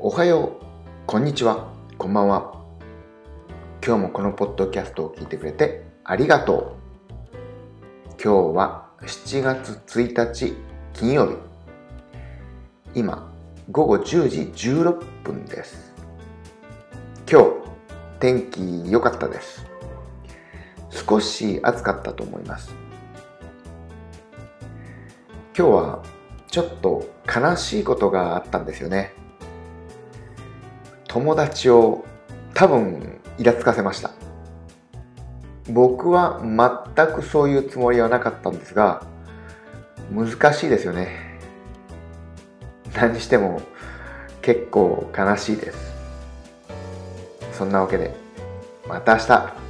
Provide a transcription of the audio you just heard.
おはよう、こんにちは、こんばんは。今日もこのポッドキャストを聞いてくれてありがとう。今日は7月1日金曜日。今、午後10時16分です。今日、天気良かったです。少し暑かったと思います。今日はちょっと悲しいことがあったんですよね。友達を多分イラつかせました。僕は全くそういうつもりはなかったんですが、難しいですよね。何しても結構悲しいです。そんなわけで、また明日。